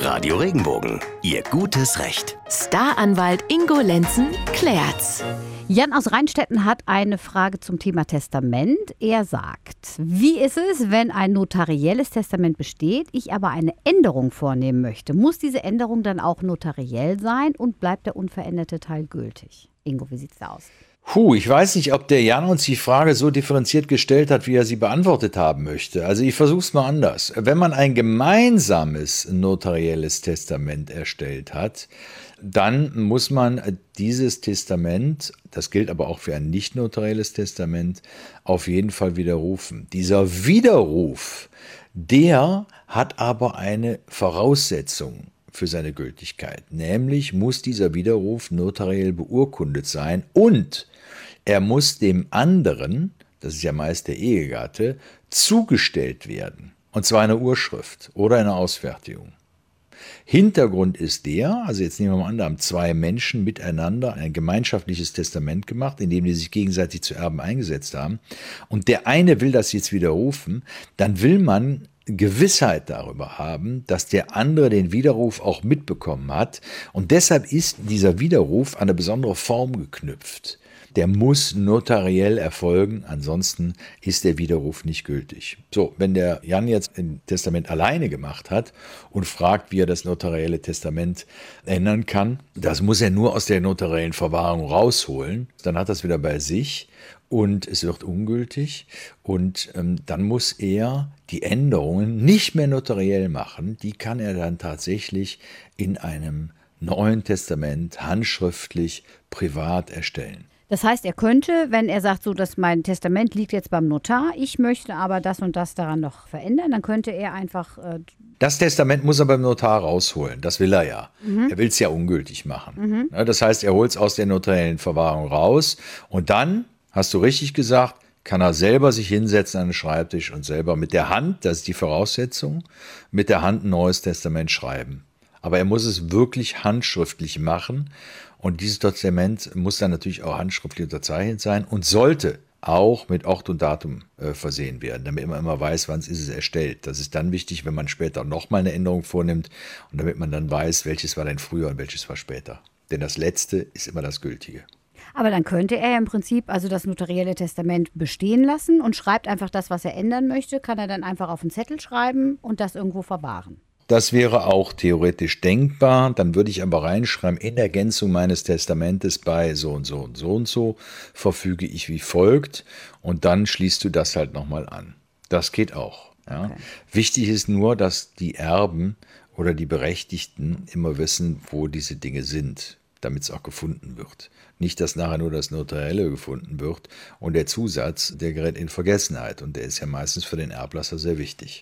Radio Regenbogen, Ihr gutes Recht. Staranwalt Ingo Lenzen klärt's. Jan aus Rheinstetten hat eine Frage zum Thema Testament. Er sagt, wie ist es, wenn ein notarielles Testament besteht, ich aber eine Änderung vornehmen möchte? Muss diese Änderung dann auch notariell sein und bleibt der unveränderte Teil gültig? Ingo, wie sieht's da aus? Puh, ich weiß nicht, ob der Jan uns die Frage so differenziert gestellt hat, wie er sie beantwortet haben möchte. Also ich versuche es mal anders. Wenn man ein gemeinsames notarielles Testament erstellt hat, dann muss man dieses Testament, das gilt aber auch für ein nicht notarielles Testament, auf jeden Fall widerrufen. Dieser Widerruf, der hat aber eine Voraussetzung für seine Gültigkeit. Nämlich muss dieser Widerruf notariell beurkundet sein und er muss dem anderen, das ist ja meist der Ehegatte, zugestellt werden. Und zwar eine Urschrift oder eine Ausfertigung. Hintergrund ist der, also jetzt nehmen wir mal an, da haben zwei Menschen miteinander ein gemeinschaftliches Testament gemacht, in dem die sich gegenseitig zu Erben eingesetzt haben. Und der eine will das jetzt widerrufen, dann will man Gewissheit darüber haben, dass der andere den Widerruf auch mitbekommen hat. Und deshalb ist dieser Widerruf an eine besondere Form geknüpft der muss notariell erfolgen, ansonsten ist der Widerruf nicht gültig. So, wenn der Jan jetzt ein Testament alleine gemacht hat und fragt, wie er das notarielle Testament ändern kann, das muss er nur aus der notariellen Verwahrung rausholen, dann hat das wieder bei sich und es wird ungültig und ähm, dann muss er die Änderungen nicht mehr notariell machen, die kann er dann tatsächlich in einem Neuen Testament handschriftlich privat erstellen. Das heißt, er könnte, wenn er sagt, so, dass mein Testament liegt jetzt beim Notar, ich möchte aber das und das daran noch verändern, dann könnte er einfach. Äh das Testament muss er beim Notar rausholen. Das will er ja. Mhm. Er will es ja ungültig machen. Mhm. Das heißt, er holt es aus der notariellen Verwahrung raus und dann, hast du richtig gesagt, kann er selber sich hinsetzen an den Schreibtisch und selber mit der Hand, das ist die Voraussetzung, mit der Hand ein neues Testament schreiben. Aber er muss es wirklich handschriftlich machen und dieses Testament muss dann natürlich auch handschriftlich unterzeichnet sein und sollte auch mit Ort und Datum äh, versehen werden, damit man immer weiß, wann ist es erstellt. Das ist dann wichtig, wenn man später nochmal eine Änderung vornimmt und damit man dann weiß, welches war denn früher und welches war später. Denn das Letzte ist immer das Gültige. Aber dann könnte er im Prinzip also das notarielle Testament bestehen lassen und schreibt einfach das, was er ändern möchte, kann er dann einfach auf einen Zettel schreiben und das irgendwo verwahren. Das wäre auch theoretisch denkbar. Dann würde ich aber reinschreiben, in Ergänzung meines Testamentes bei so und so und so und so verfüge ich wie folgt. Und dann schließt du das halt nochmal an. Das geht auch. Ja. Okay. Wichtig ist nur, dass die Erben oder die Berechtigten immer wissen, wo diese Dinge sind, damit es auch gefunden wird. Nicht, dass nachher nur das Notarielle gefunden wird und der Zusatz, der gerät in Vergessenheit und der ist ja meistens für den Erblasser sehr wichtig.